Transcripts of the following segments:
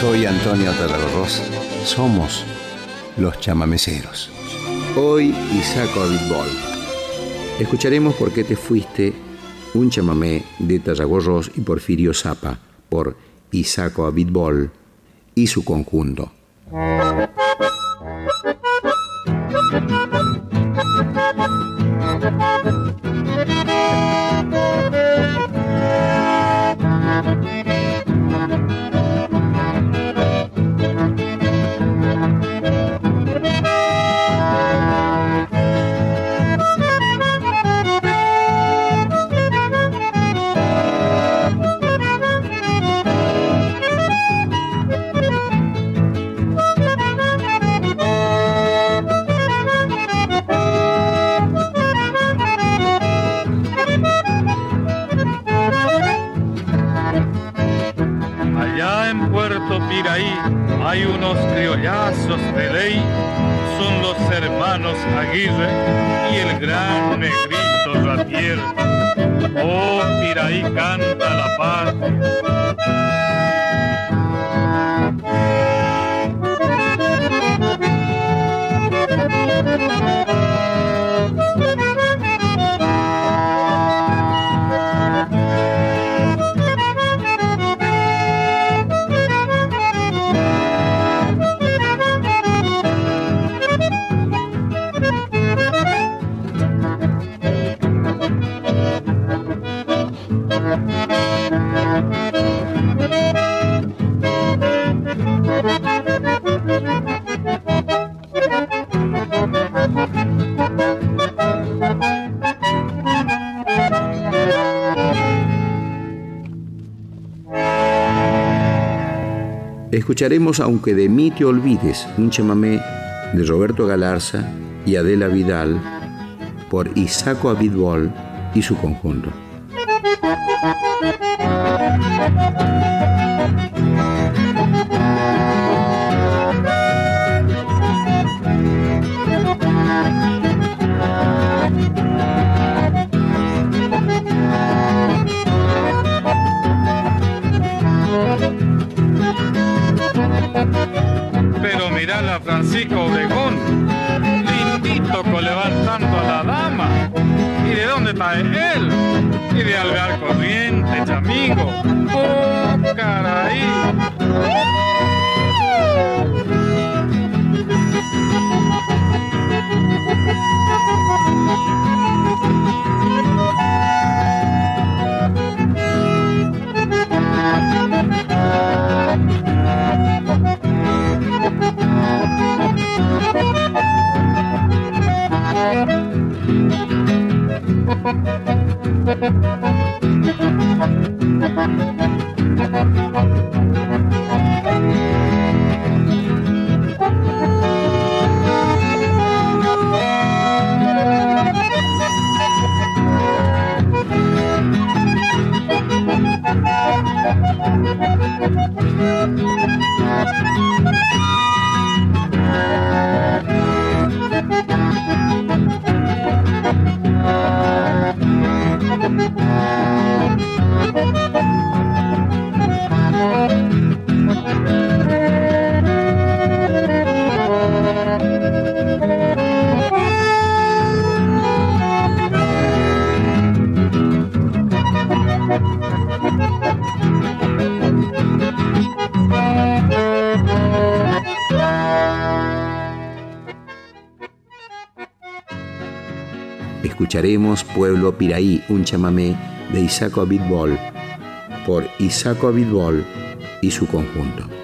soy Antonio Tatarros. Somos los chamameceros. Hoy Isaco Abitbol. Escucharemos por qué te fuiste un chamamé de Tallagorros y Porfirio Zapa por Isaco Abitbol y su conjunto. Escucharemos Aunque de mí te olvides, un chamamé de Roberto Galarza y Adela Vidal por Isaco Abidbol y su conjunto. Francisco Obregón, lindito levantando a la dama. ¿Y de dónde está él? Y de Algar Corriente, chamigo. ¡Oh, caray! Thank you. Escucharemos Pueblo Piraí, un chamamé de Isaco Abitbol, por Isaco Abitbol y su conjunto.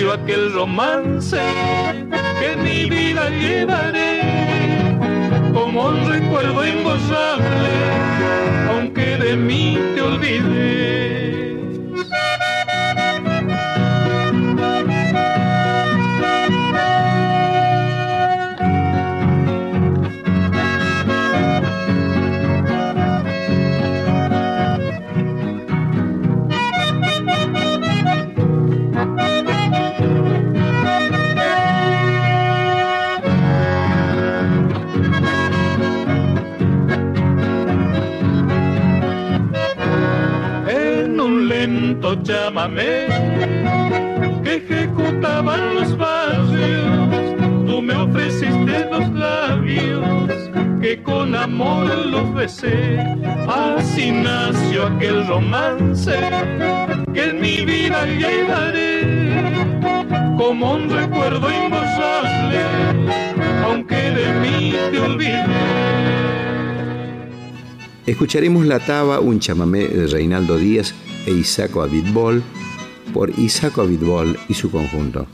Nació aquel romance que en mi vida llevaré así nació aquel romance, que en mi vida llevaré, como un recuerdo imborrable, aunque de mí te olvidé. Escucharemos la taba, un chamamé de Reinaldo Díaz, e Isaco Abitbol por Isaco Abitbol y su conjunto.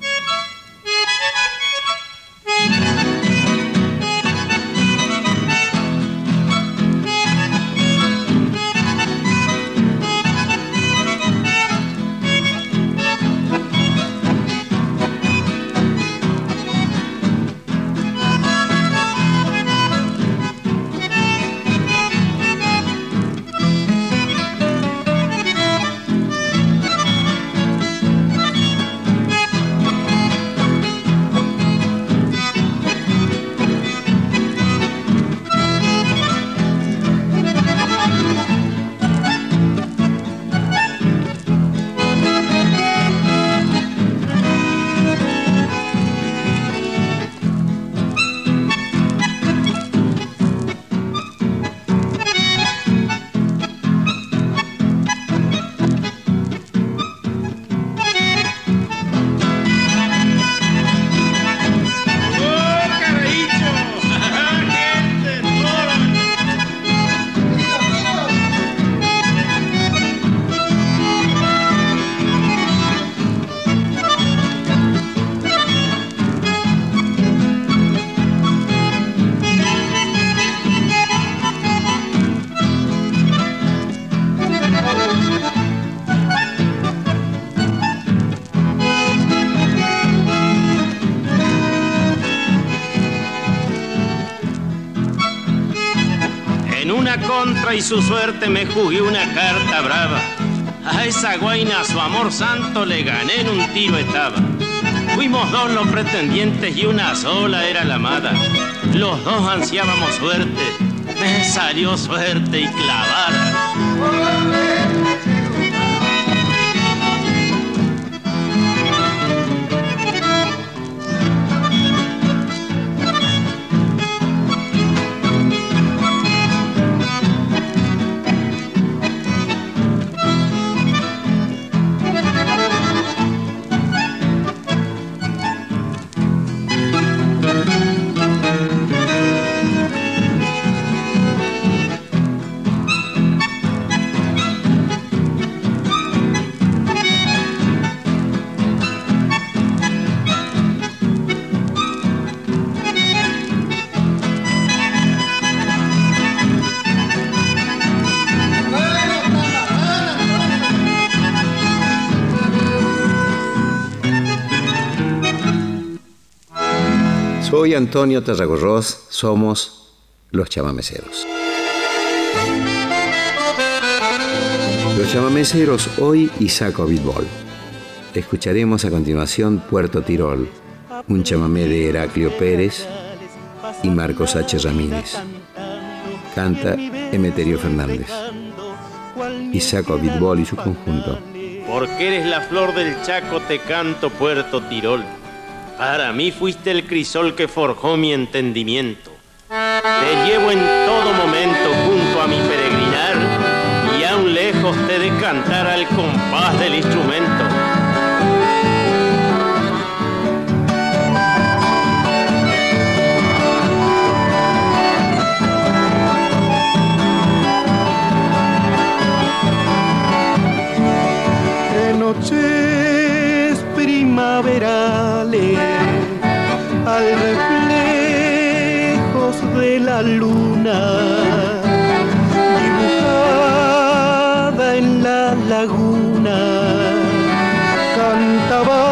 Y su suerte me jugué una carta brava. A esa guaina su amor santo le gané en un tiro estaba. Fuimos dos los pretendientes y una sola era la amada. Los dos ansiábamos suerte, me salió suerte y clavada. Soy Antonio Tarragorroz, somos los chamameceros. Los chamameceros hoy Isaco Bitbol. Escucharemos a continuación Puerto Tirol, un chamamé de Heraclio Pérez y Marcos H. Ramírez. Canta Emeterio Fernández. Isaco Bitbol y su conjunto. Porque eres la flor del Chaco, te canto Puerto Tirol para mí fuiste el crisol que forjó mi entendimiento. Te llevo en todo momento junto a mi peregrinar y aún lejos te de cantar al compás del instrumento. Dibujada en la laguna cantaba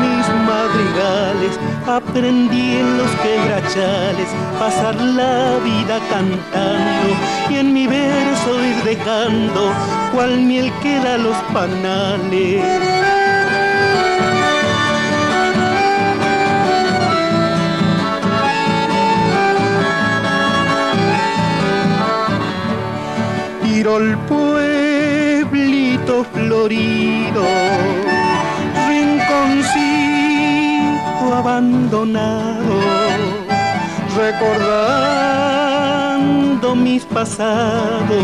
mis madrigales aprendí en los quebrachales pasar la vida cantando y en mi verso ir dejando cual miel queda los panales. Al pueblito florido, rinconcito abandonado, recordando mis pasados.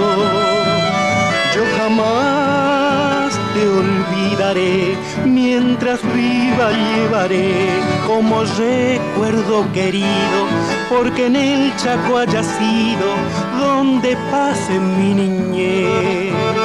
Yo jamás te olvidaré, mientras viva llevaré como recuerdo querido, porque en el Chaco haya sido donde pase mi niñez.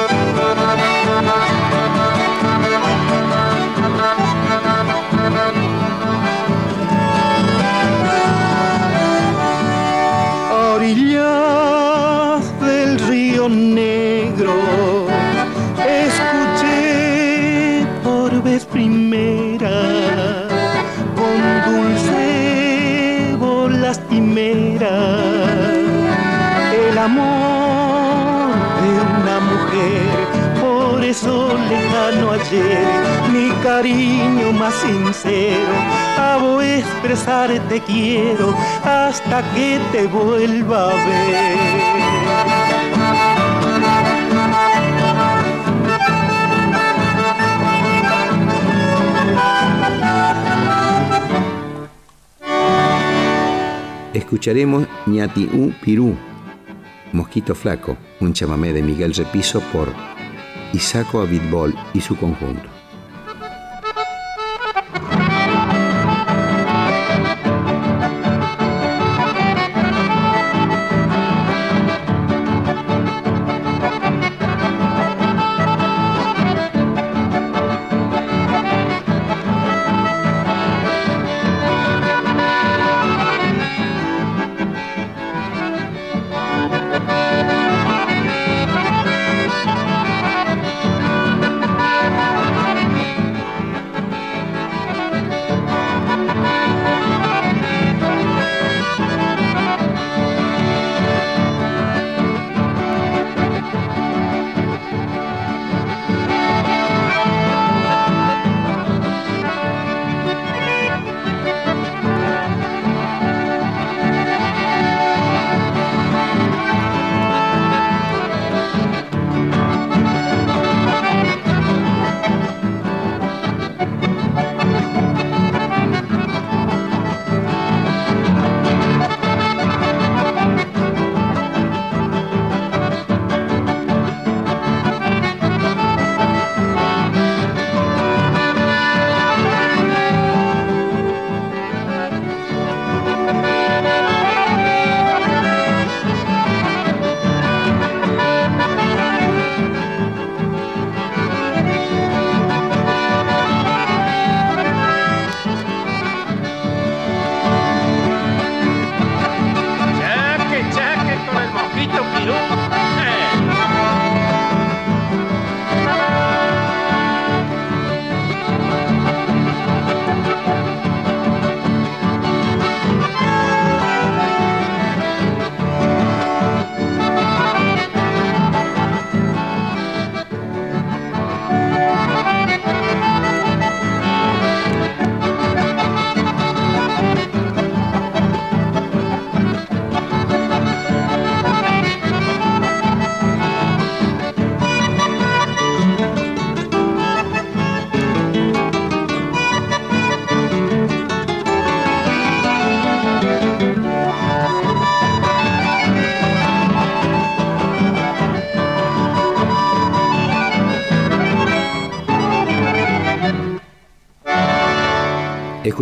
Lejano ayer, mi cariño más sincero, hago expresar te quiero hasta que te vuelva a ver. escucharemos Ñati U Pirú Mosquito Flaco, un chamamé de Miguel Repiso por Isaco Abitbol y su conjunto.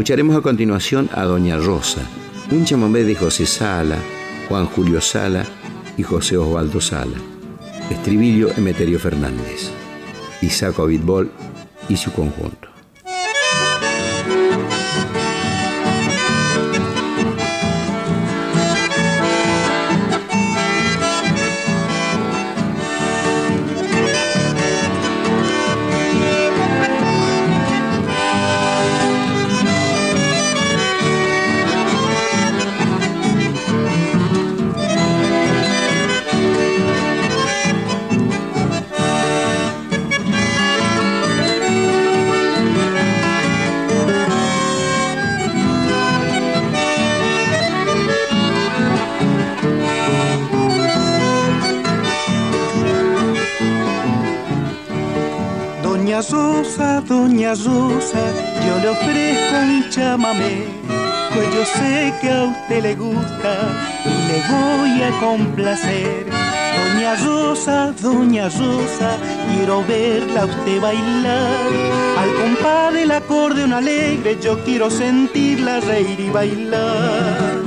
Escucharemos a continuación a Doña Rosa, un chamamé de José Sala, Juan Julio Sala y José Osvaldo Sala. Estribillo Emeterio Fernández, Isaac Abitbol y su conjunto. A complacer. Doña Rosa, Doña Rosa, quiero verla usted bailar. Al compás del acordeón alegre, yo quiero sentirla reír y bailar.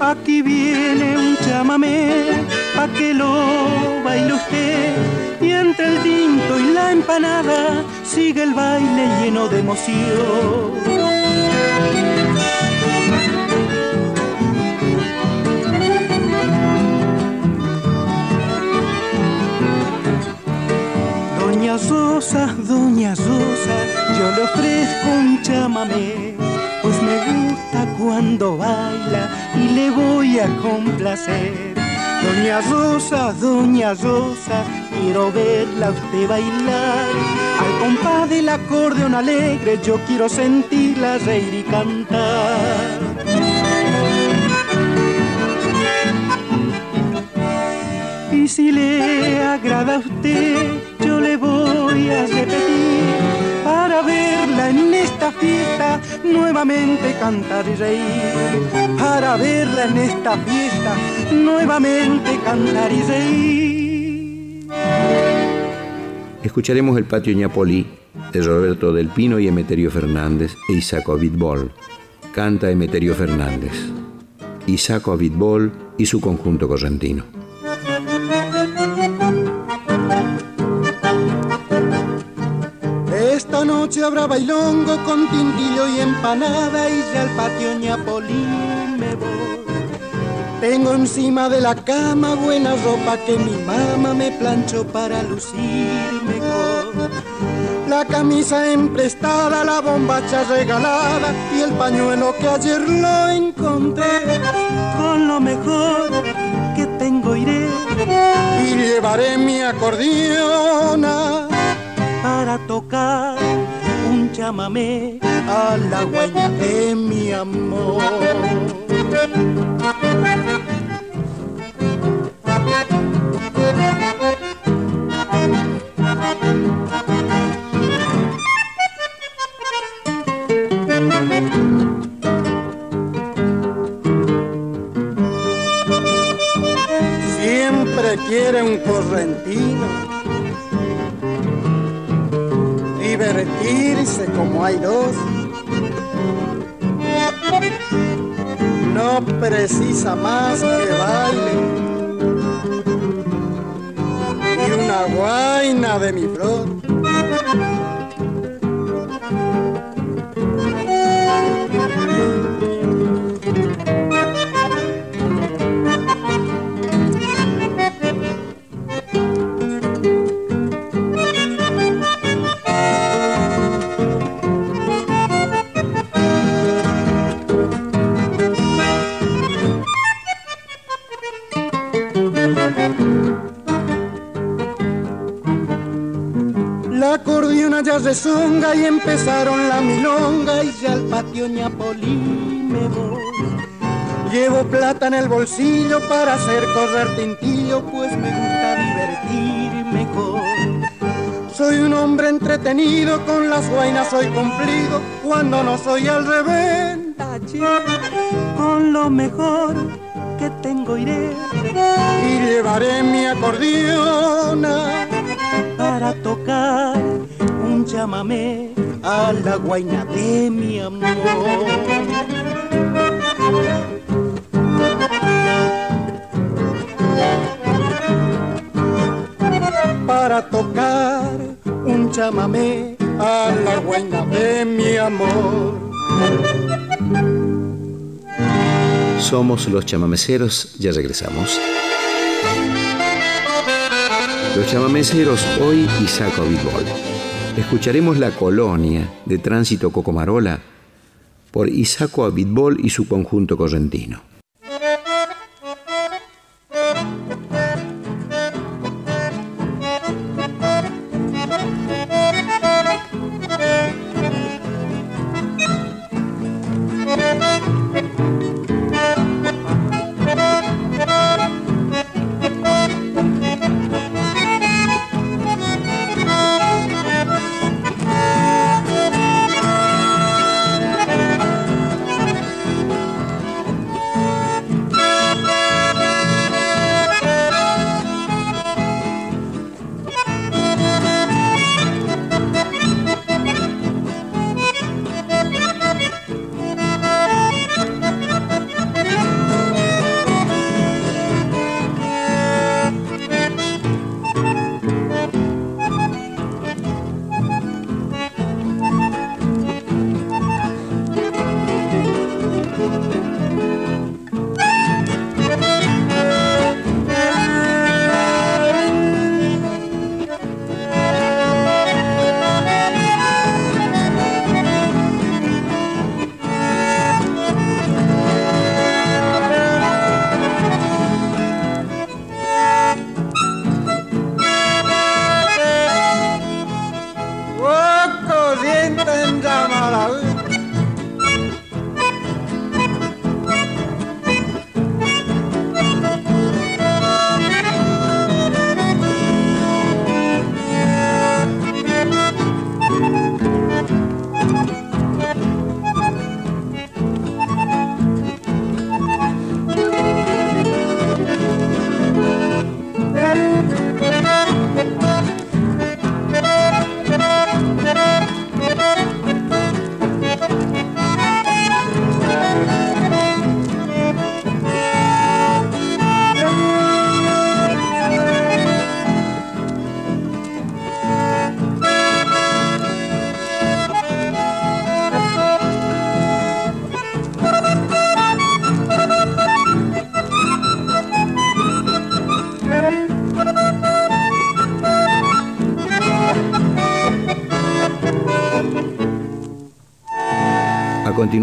Aquí viene un chamamé, pa' que lo baile usted. Y entre el tinto y la empanada, sigue el baile lleno de emoción. Rosa, Doña Rosa, yo le ofrezco un chamamé, pues me gusta cuando baila y le voy a complacer. Doña Rosa, Doña Rosa, quiero verla usted bailar. Al compás del acordeón alegre, yo quiero sentirla reír y cantar. Y si le agrada a usted, le voy a repetir para verla en esta fiesta nuevamente cantar y reír. Para verla en esta fiesta nuevamente cantar y reír. Escucharemos el patio Ñapolí de Roberto del Pino y Emeterio Fernández e Isaco Abitbol. Canta Emeterio Fernández. Isaco Abitbol y su conjunto correntino. Bailongo con tintillo y empanada y ya al patio Ñapolí me voy. Tengo encima de la cama buena ropa que mi mamá me planchó para lucirme con. La camisa emprestada, la bombacha regalada y el pañuelo que ayer lo encontré. Con lo mejor que tengo iré y llevaré mi acordeona para tocar chamamé a la de mi amor. Siempre quiere un correntino divertirse como hay dos. No precisa más que baile y una guaina de mi flor. Empezaron la milonga y ya al patio Ñapolí me voy. Llevo plata en el bolsillo para hacer correr tintillo, pues me gusta divertirme con. Soy un hombre entretenido, con las guainas soy cumplido, cuando no soy al revés. Con lo mejor que tengo iré y llevaré mi acordeona para tocar chamamé a la guaina de mi amor. Para tocar un chamamé a la guaina de mi amor. Somos los chamameceros, ya regresamos. Los chamameceros hoy Isaco Abitbol. Escucharemos La Colonia de Tránsito Cocomarola por Isaco Abitbol y su conjunto correntino.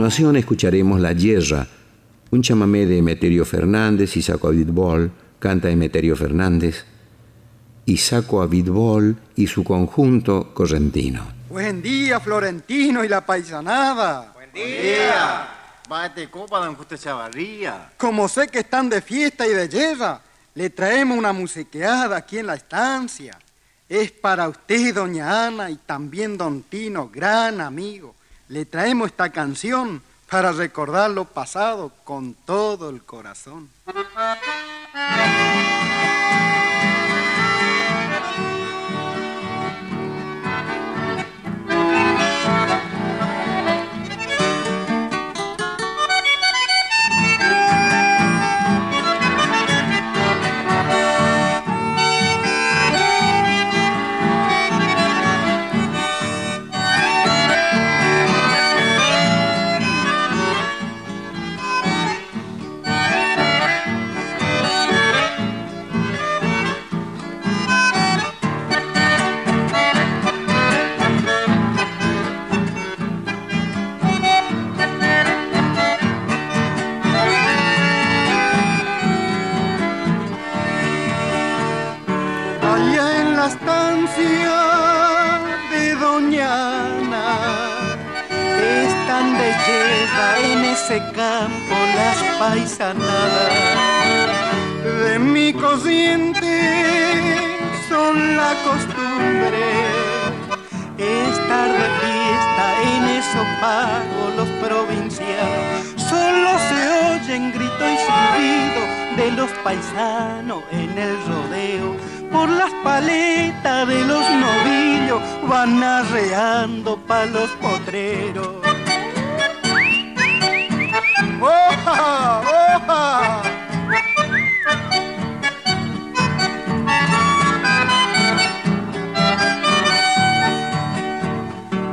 Continuación escucharemos La Yerra, un chamamé de Emeterio Fernández y Saco Abitbol, canta Emeterio Fernández, y Saco Abitbol y su conjunto correntino. Buen día, Florentino y la paisanada. Buen día. Bate copa, don Justo Chavarría. Como sé que están de fiesta y de guerra, le traemos una musiqueada aquí en la estancia. Es para usted, doña Ana, y también don Tino, gran amigo. Le traemos esta canción para recordar lo pasado con todo el corazón. Ese campo las paisanadas. De mi cociente son la costumbre. Estar de fiesta en esos pagos los provincianos solo se oyen grito y silbido de los paisanos en el rodeo. Por las paletas de los novillos van arreando pa' los potreros. ¡Oja! ¡Oja!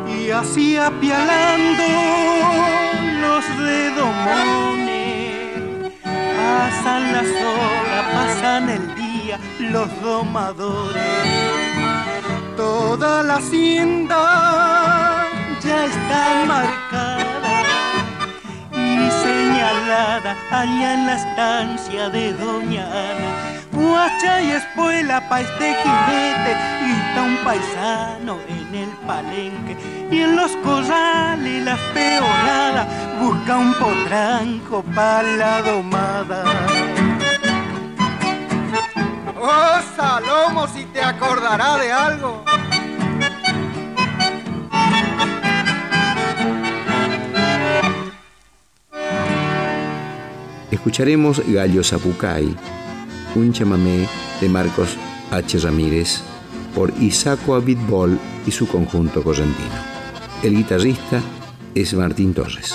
Y así apialando los redomones, pasan las horas, pasan el día los domadores. Toda la hacienda ya está marcada allá en la estancia de Doña Ana. Guacha y espuela pa' este jinete y un paisano en el palenque y en los corrales la peonada busca un potranco pa' la domada. Oh, Salomo, si te acordará de algo. Escucharemos Gallo Zapucay, un chamamé de Marcos H. Ramírez por Isaco Abitbol y su conjunto correntino. El guitarrista es Martín Torres.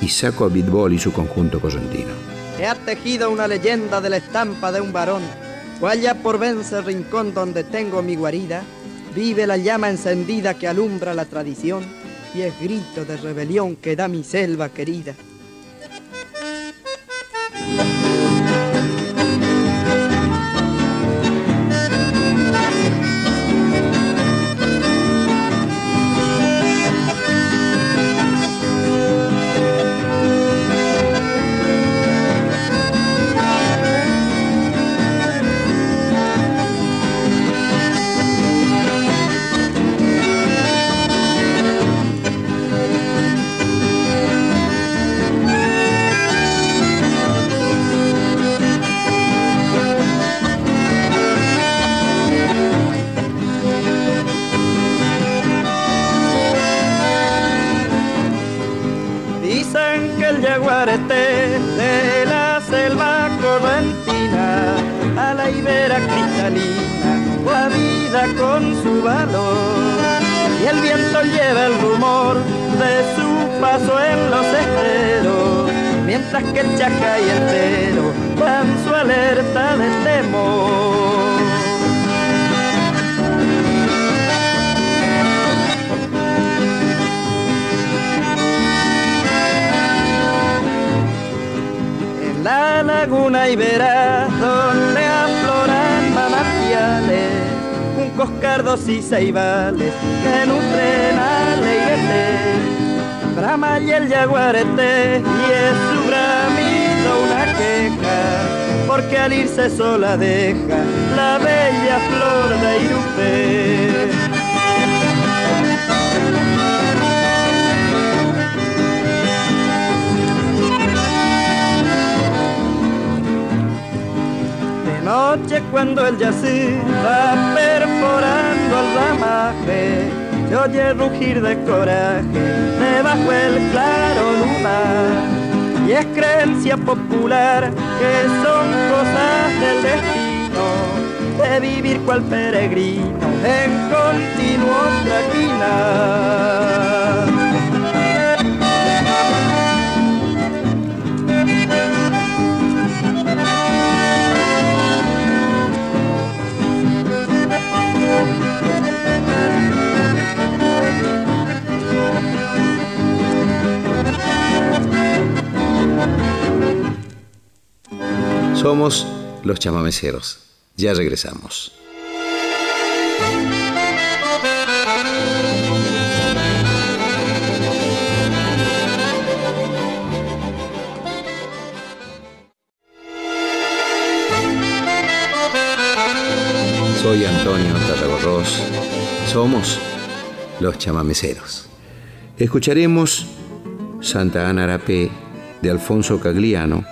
y Saco Abitbol y su conjunto cosentino. He ha tejido una leyenda de la estampa de un varón, cual ya por vence rincón donde tengo mi guarida, vive la llama encendida que alumbra la tradición y es grito de rebelión que da mi selva querida. Que el chaca y entero dan su alerta de temor. En la laguna verás donde afloran manantiales, coscardos y ceibales que nutren a Brahma y el yaguarete y es porque al irse sola deja la bella flor de Irupé. De noche cuando el yacir va perforando el ramaje, se oye rugir de coraje debajo el claro lunar. Y es creencia popular que son cosas del destino de vivir cual peregrino en continuo traquinar. Somos los chamameceros. Ya regresamos. Soy Antonio Tarragorros. Somos los chamameceros. Escucharemos Santa Ana Arapé de Alfonso Cagliano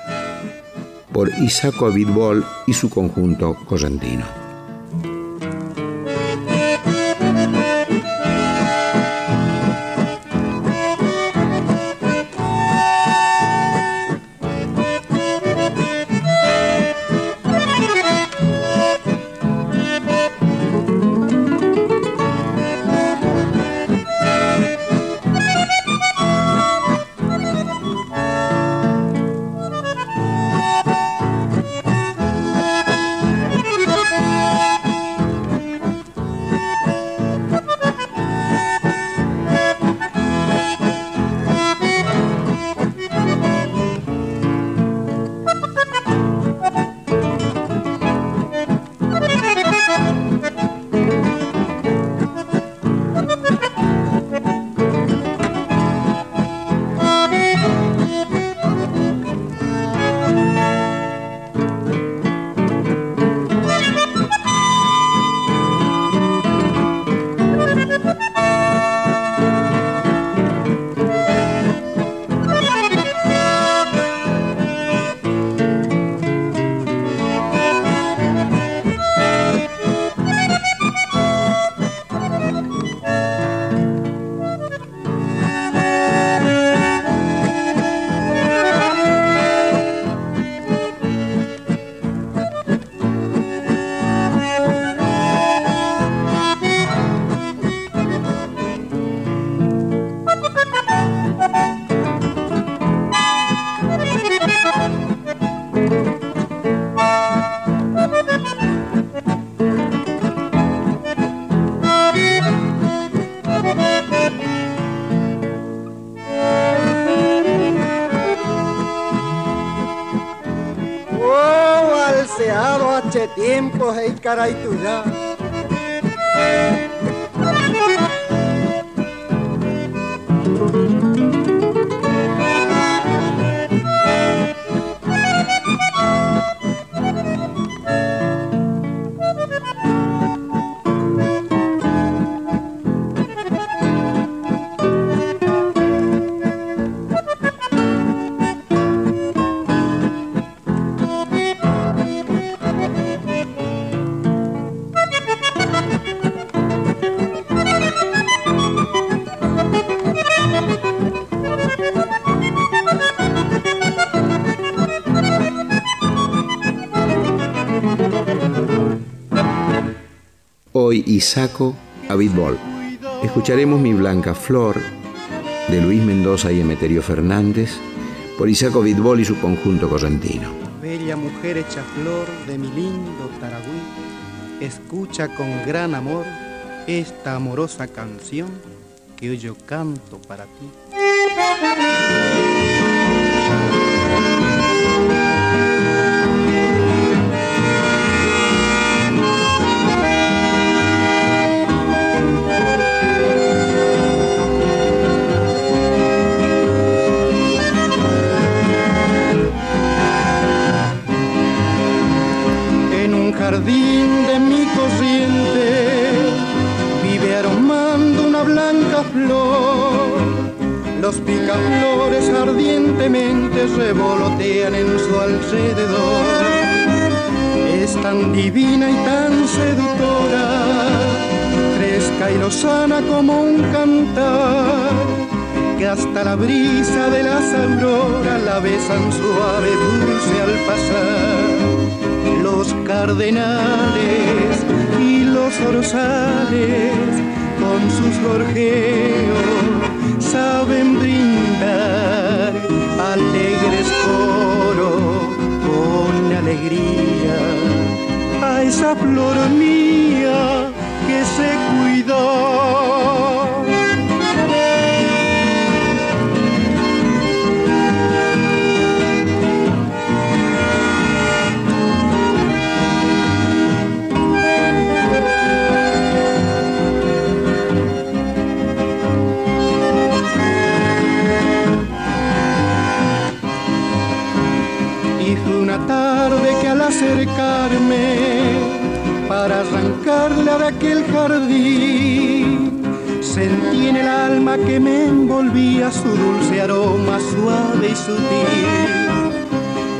por Isaco Abitbol y su conjunto correntino. Itacará tu já Isaco a Ball. Escucharemos Mi Blanca Flor de Luis Mendoza y Emeterio Fernández por Isaco Ball y su conjunto correntino. Bella mujer hecha flor de mi lindo Taragüí, escucha con gran amor esta amorosa canción que hoy yo canto para ti. Revolotean en su alrededor. Es tan divina y tan seductora, fresca y lozana como un cantar, que hasta la brisa de las auroras la besan suave, dulce al pasar los cardenales y los orzales con sus gorjeos saben brindar alegres coro con alegría a esa flor mía que se cuidó arrancarla de aquel jardín. Sentí en el alma que me envolvía su dulce aroma suave y sutil.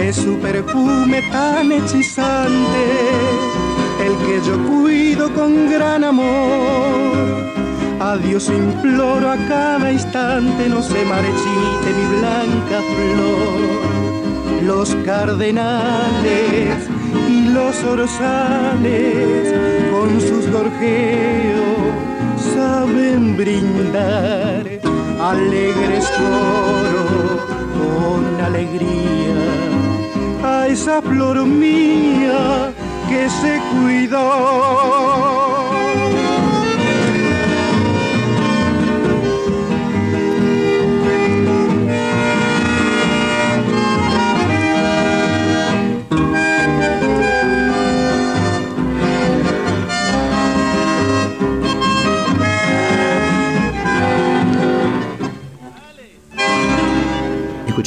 Es su perfume tan hechizante, el que yo cuido con gran amor. A Dios imploro a cada instante, no se marchite mi blanca flor los cardenales los orzales con sus gorjeos saben brindar alegres coro con alegría a esa flor mía que se cuidó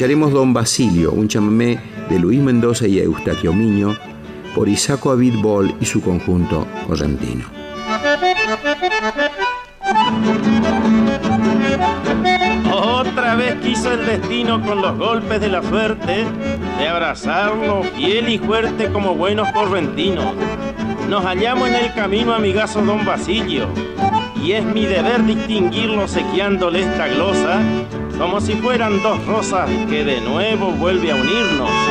escucharemos Don Basilio, un chamamé de Luis Mendoza y Eustaquio Miño, por Isaco Avid Bol y su conjunto correntino. Otra vez quiso el destino con los golpes de la suerte de abrazarlo fiel y fuerte como buenos correntinos. Nos hallamos en el camino, amigazo don Basilio, y es mi deber distinguirlo sequeándole esta glosa como si fueran dos rosas que de nuevo vuelve a unirnos.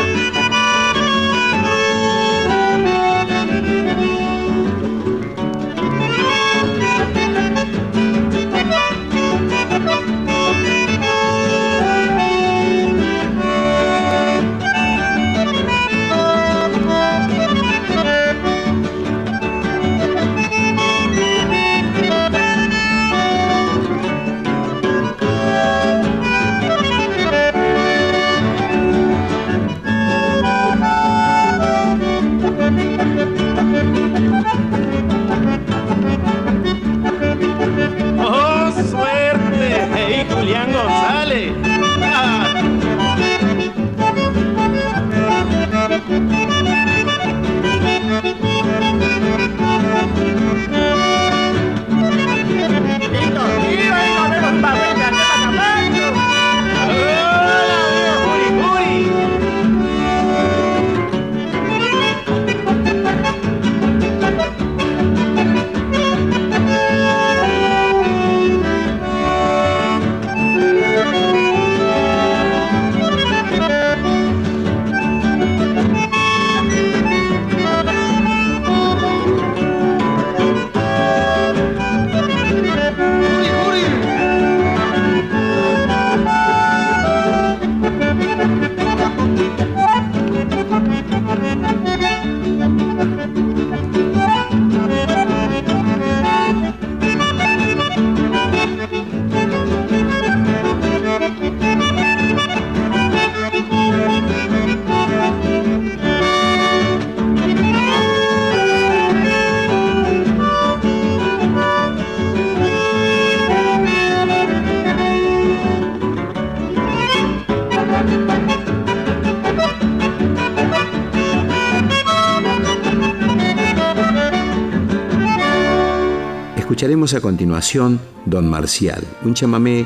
A continuación Don Marcial, un chamamé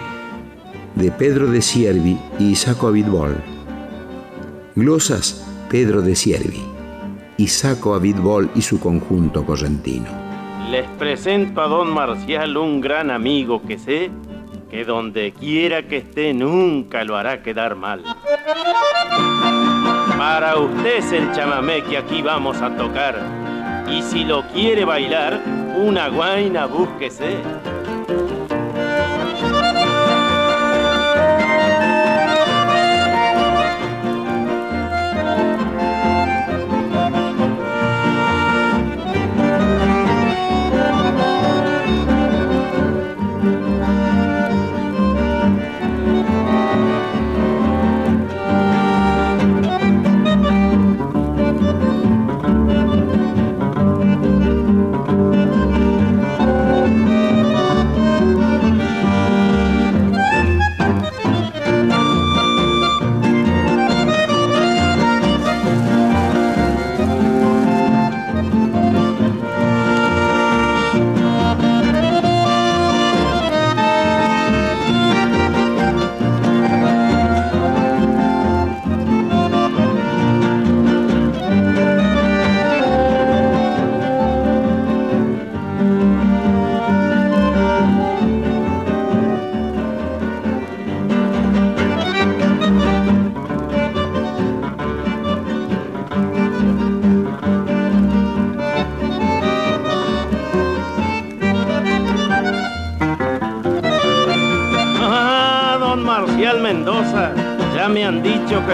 de Pedro de Siervi y Isaco Abitbol. Glosas Pedro de Siervi, Isaco Abitbol y su conjunto correntino. Les presento a Don Marcial, un gran amigo que sé que donde quiera que esté nunca lo hará quedar mal. Para usted es el chamamé que aquí vamos a tocar. Y si lo quiere bailar, una guaina búsquese.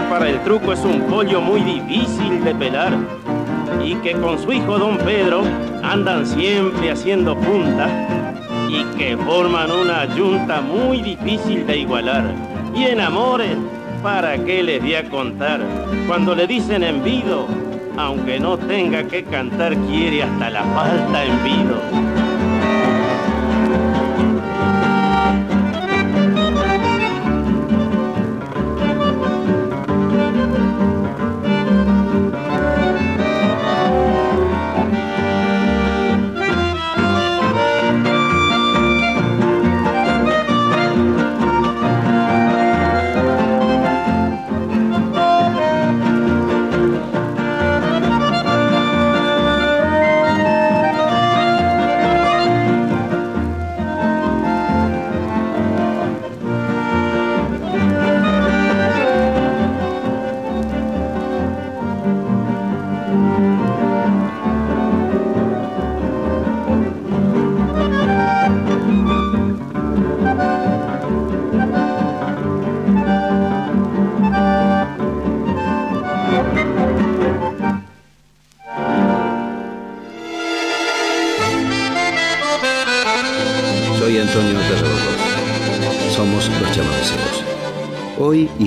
Para el truco es un pollo muy difícil de pelar y que con su hijo don Pedro andan siempre haciendo punta y que forman una yunta muy difícil de igualar. Y en amores, ¿para qué les voy a contar? Cuando le dicen envido, aunque no tenga que cantar, quiere hasta la falta envido.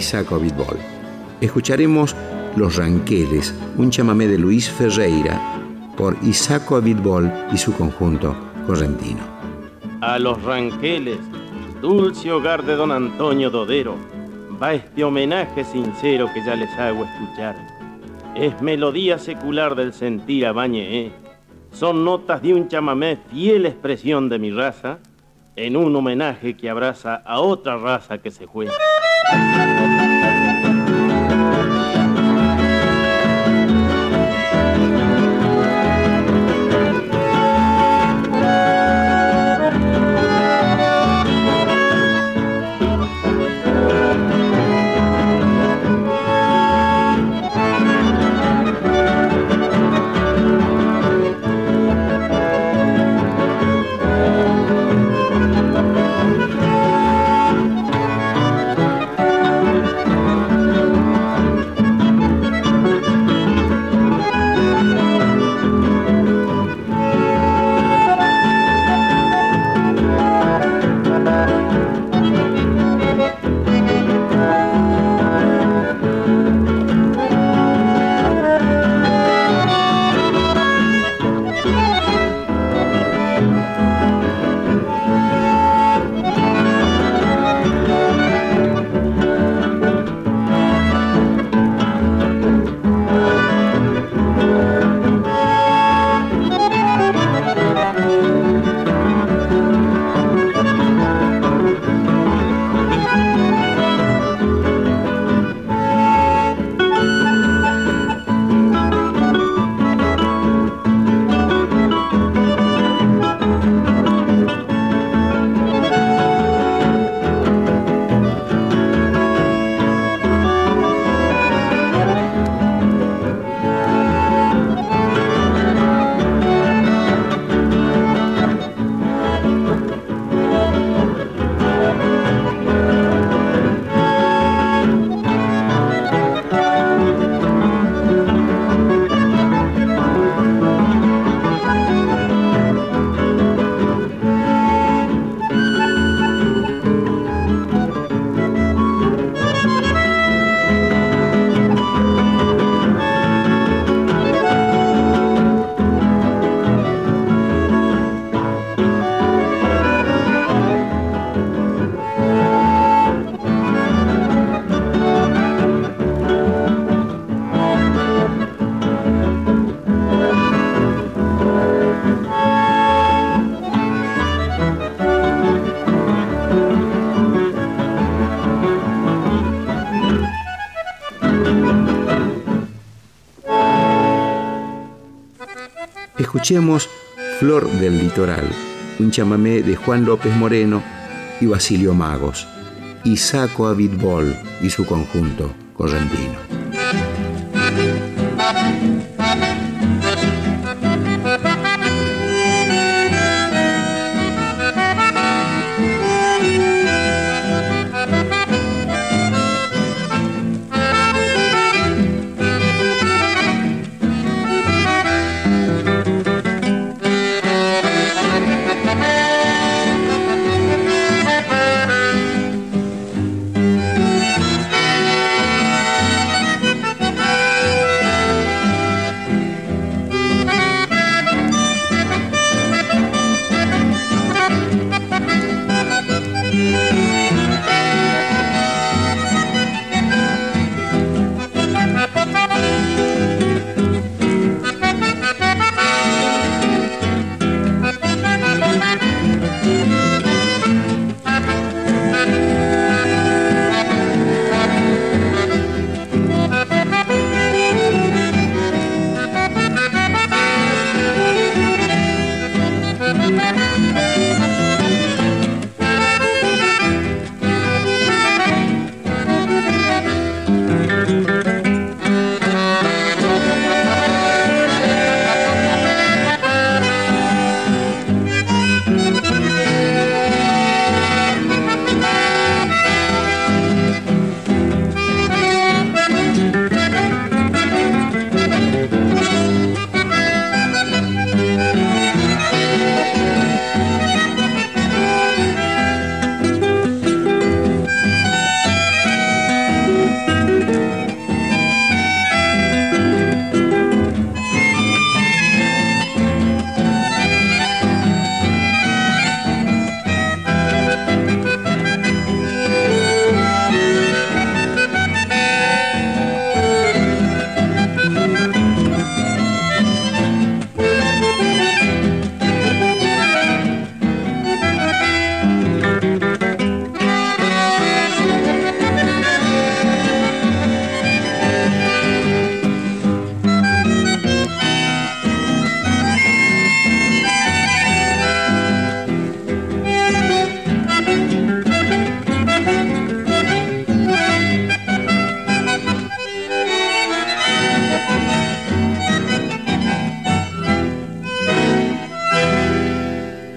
Isaco Abitbol. Escucharemos Los Ranqueles, un chamamé de Luis Ferreira por Isaco Abitbol y su conjunto correntino. A Los Ranqueles, dulce hogar de don Antonio Dodero, va este homenaje sincero que ya les hago escuchar. Es melodía secular del sentir a Son notas de un chamamé fiel expresión de mi raza, en un homenaje que abraza a otra raza que se juega. Música Escuchemos Flor del Litoral, un chamamé de Juan López Moreno y Basilio Magos, y Saco a Bol y su conjunto correntino.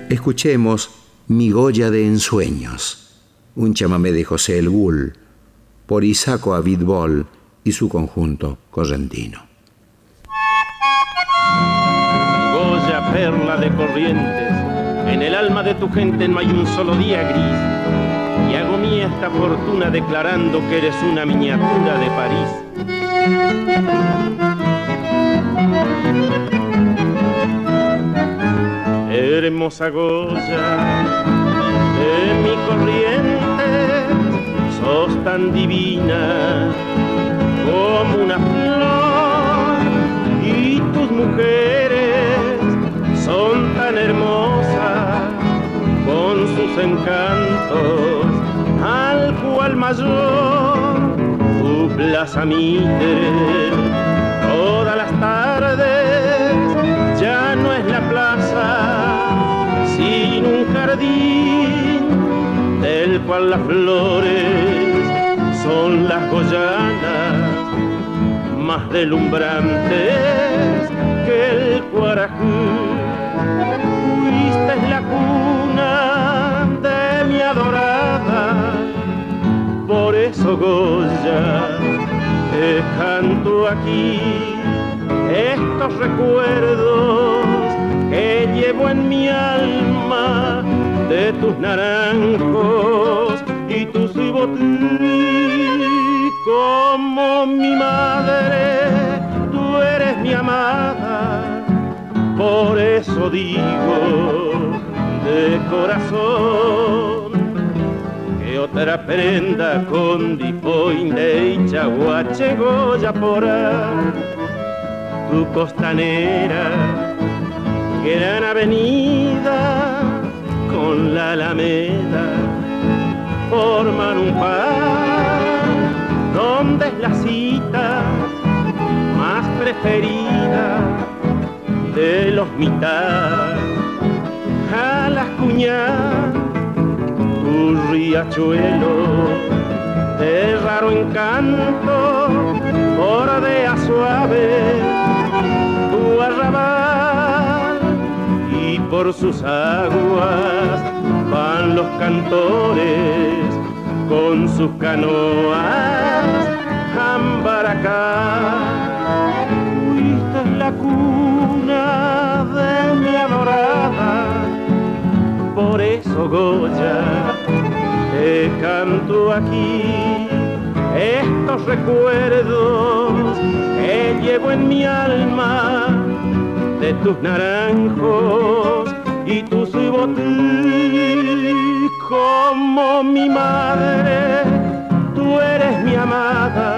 Escuchemos Mi Goya de Ensueños, un chamamé de José El Gul, por Isaco Avidbol y su conjunto correntino. Goya, perla de corrientes, en el alma de tu gente no hay un solo día gris. Y hago mía esta fortuna declarando que eres una miniatura de París hermosa Goya de mi corriente, sos tan divina como una flor y tus mujeres son tan hermosas con sus encantos al cual mayor tu plaza mitre todas las tardes del cual las flores son las goyanas más deslumbrantes que el cuarajú. Fuiste la cuna de mi adorada, por eso Goya te canto aquí estos recuerdos que llevo en mi alma de tus naranjos y tus botín como mi madre, tú eres mi amada, por eso digo de corazón que otra prenda con dipoin de chaguache goya por tu costanera gran avenida con la alameda forman un par donde es la cita más preferida de los mitad. A las cuñadas tu riachuelo de raro encanto bordea suave por sus aguas van los cantores con sus canoas Ambaracá. Fuiste la cuna de mi adorada, por eso Goya te canto aquí estos recuerdos que llevo en mi alma de tus naranjos y tus botín como mi madre, tú eres mi amada,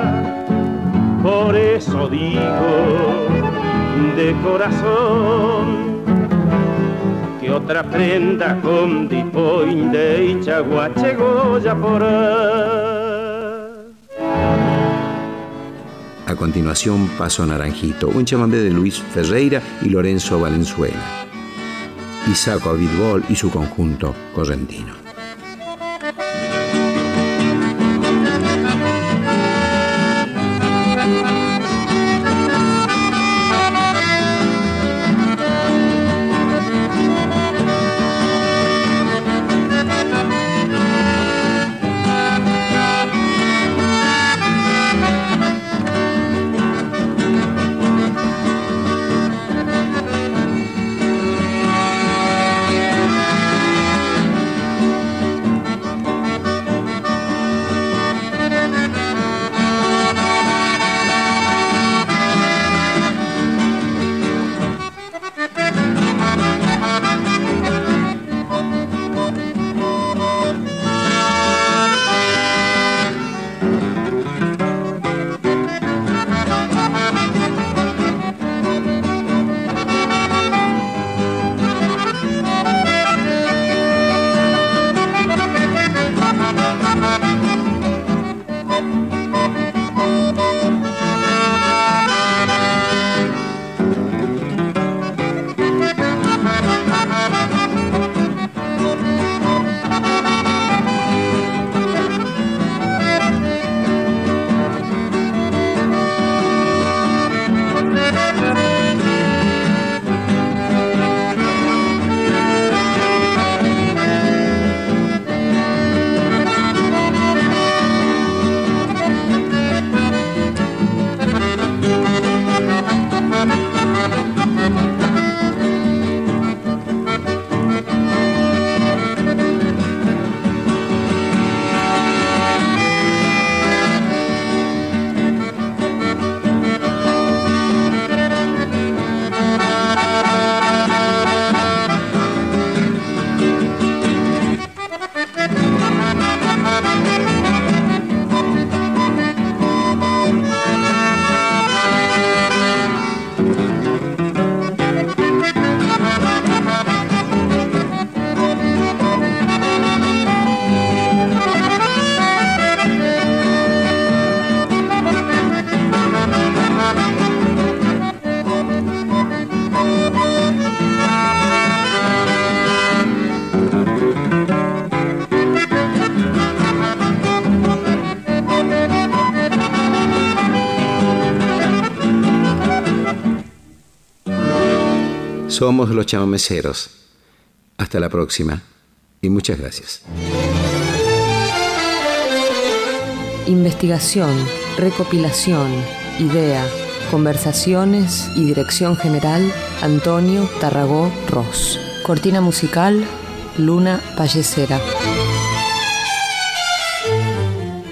por eso digo de corazón que otra prenda con dipoin de Ichaguache Goya por A continuación, Paso Naranjito, un chamamé de Luis Ferreira y Lorenzo Valenzuela. Isaco Abitbol y su conjunto correntino. Somos los chamameceros. Hasta la próxima y muchas gracias. Investigación, recopilación, idea, conversaciones y dirección general Antonio Tarragó Ross. Cortina musical Luna Pallecera.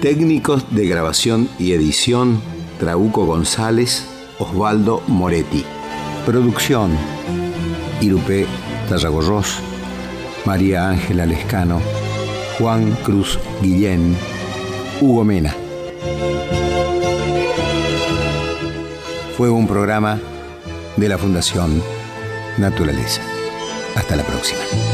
Técnicos de grabación y edición Trauco González, Osvaldo Moretti. Producción Irupé Tarragorros, María Ángela Lescano, Juan Cruz Guillén, Hugo Mena. Fue un programa de la Fundación Naturaleza. Hasta la próxima.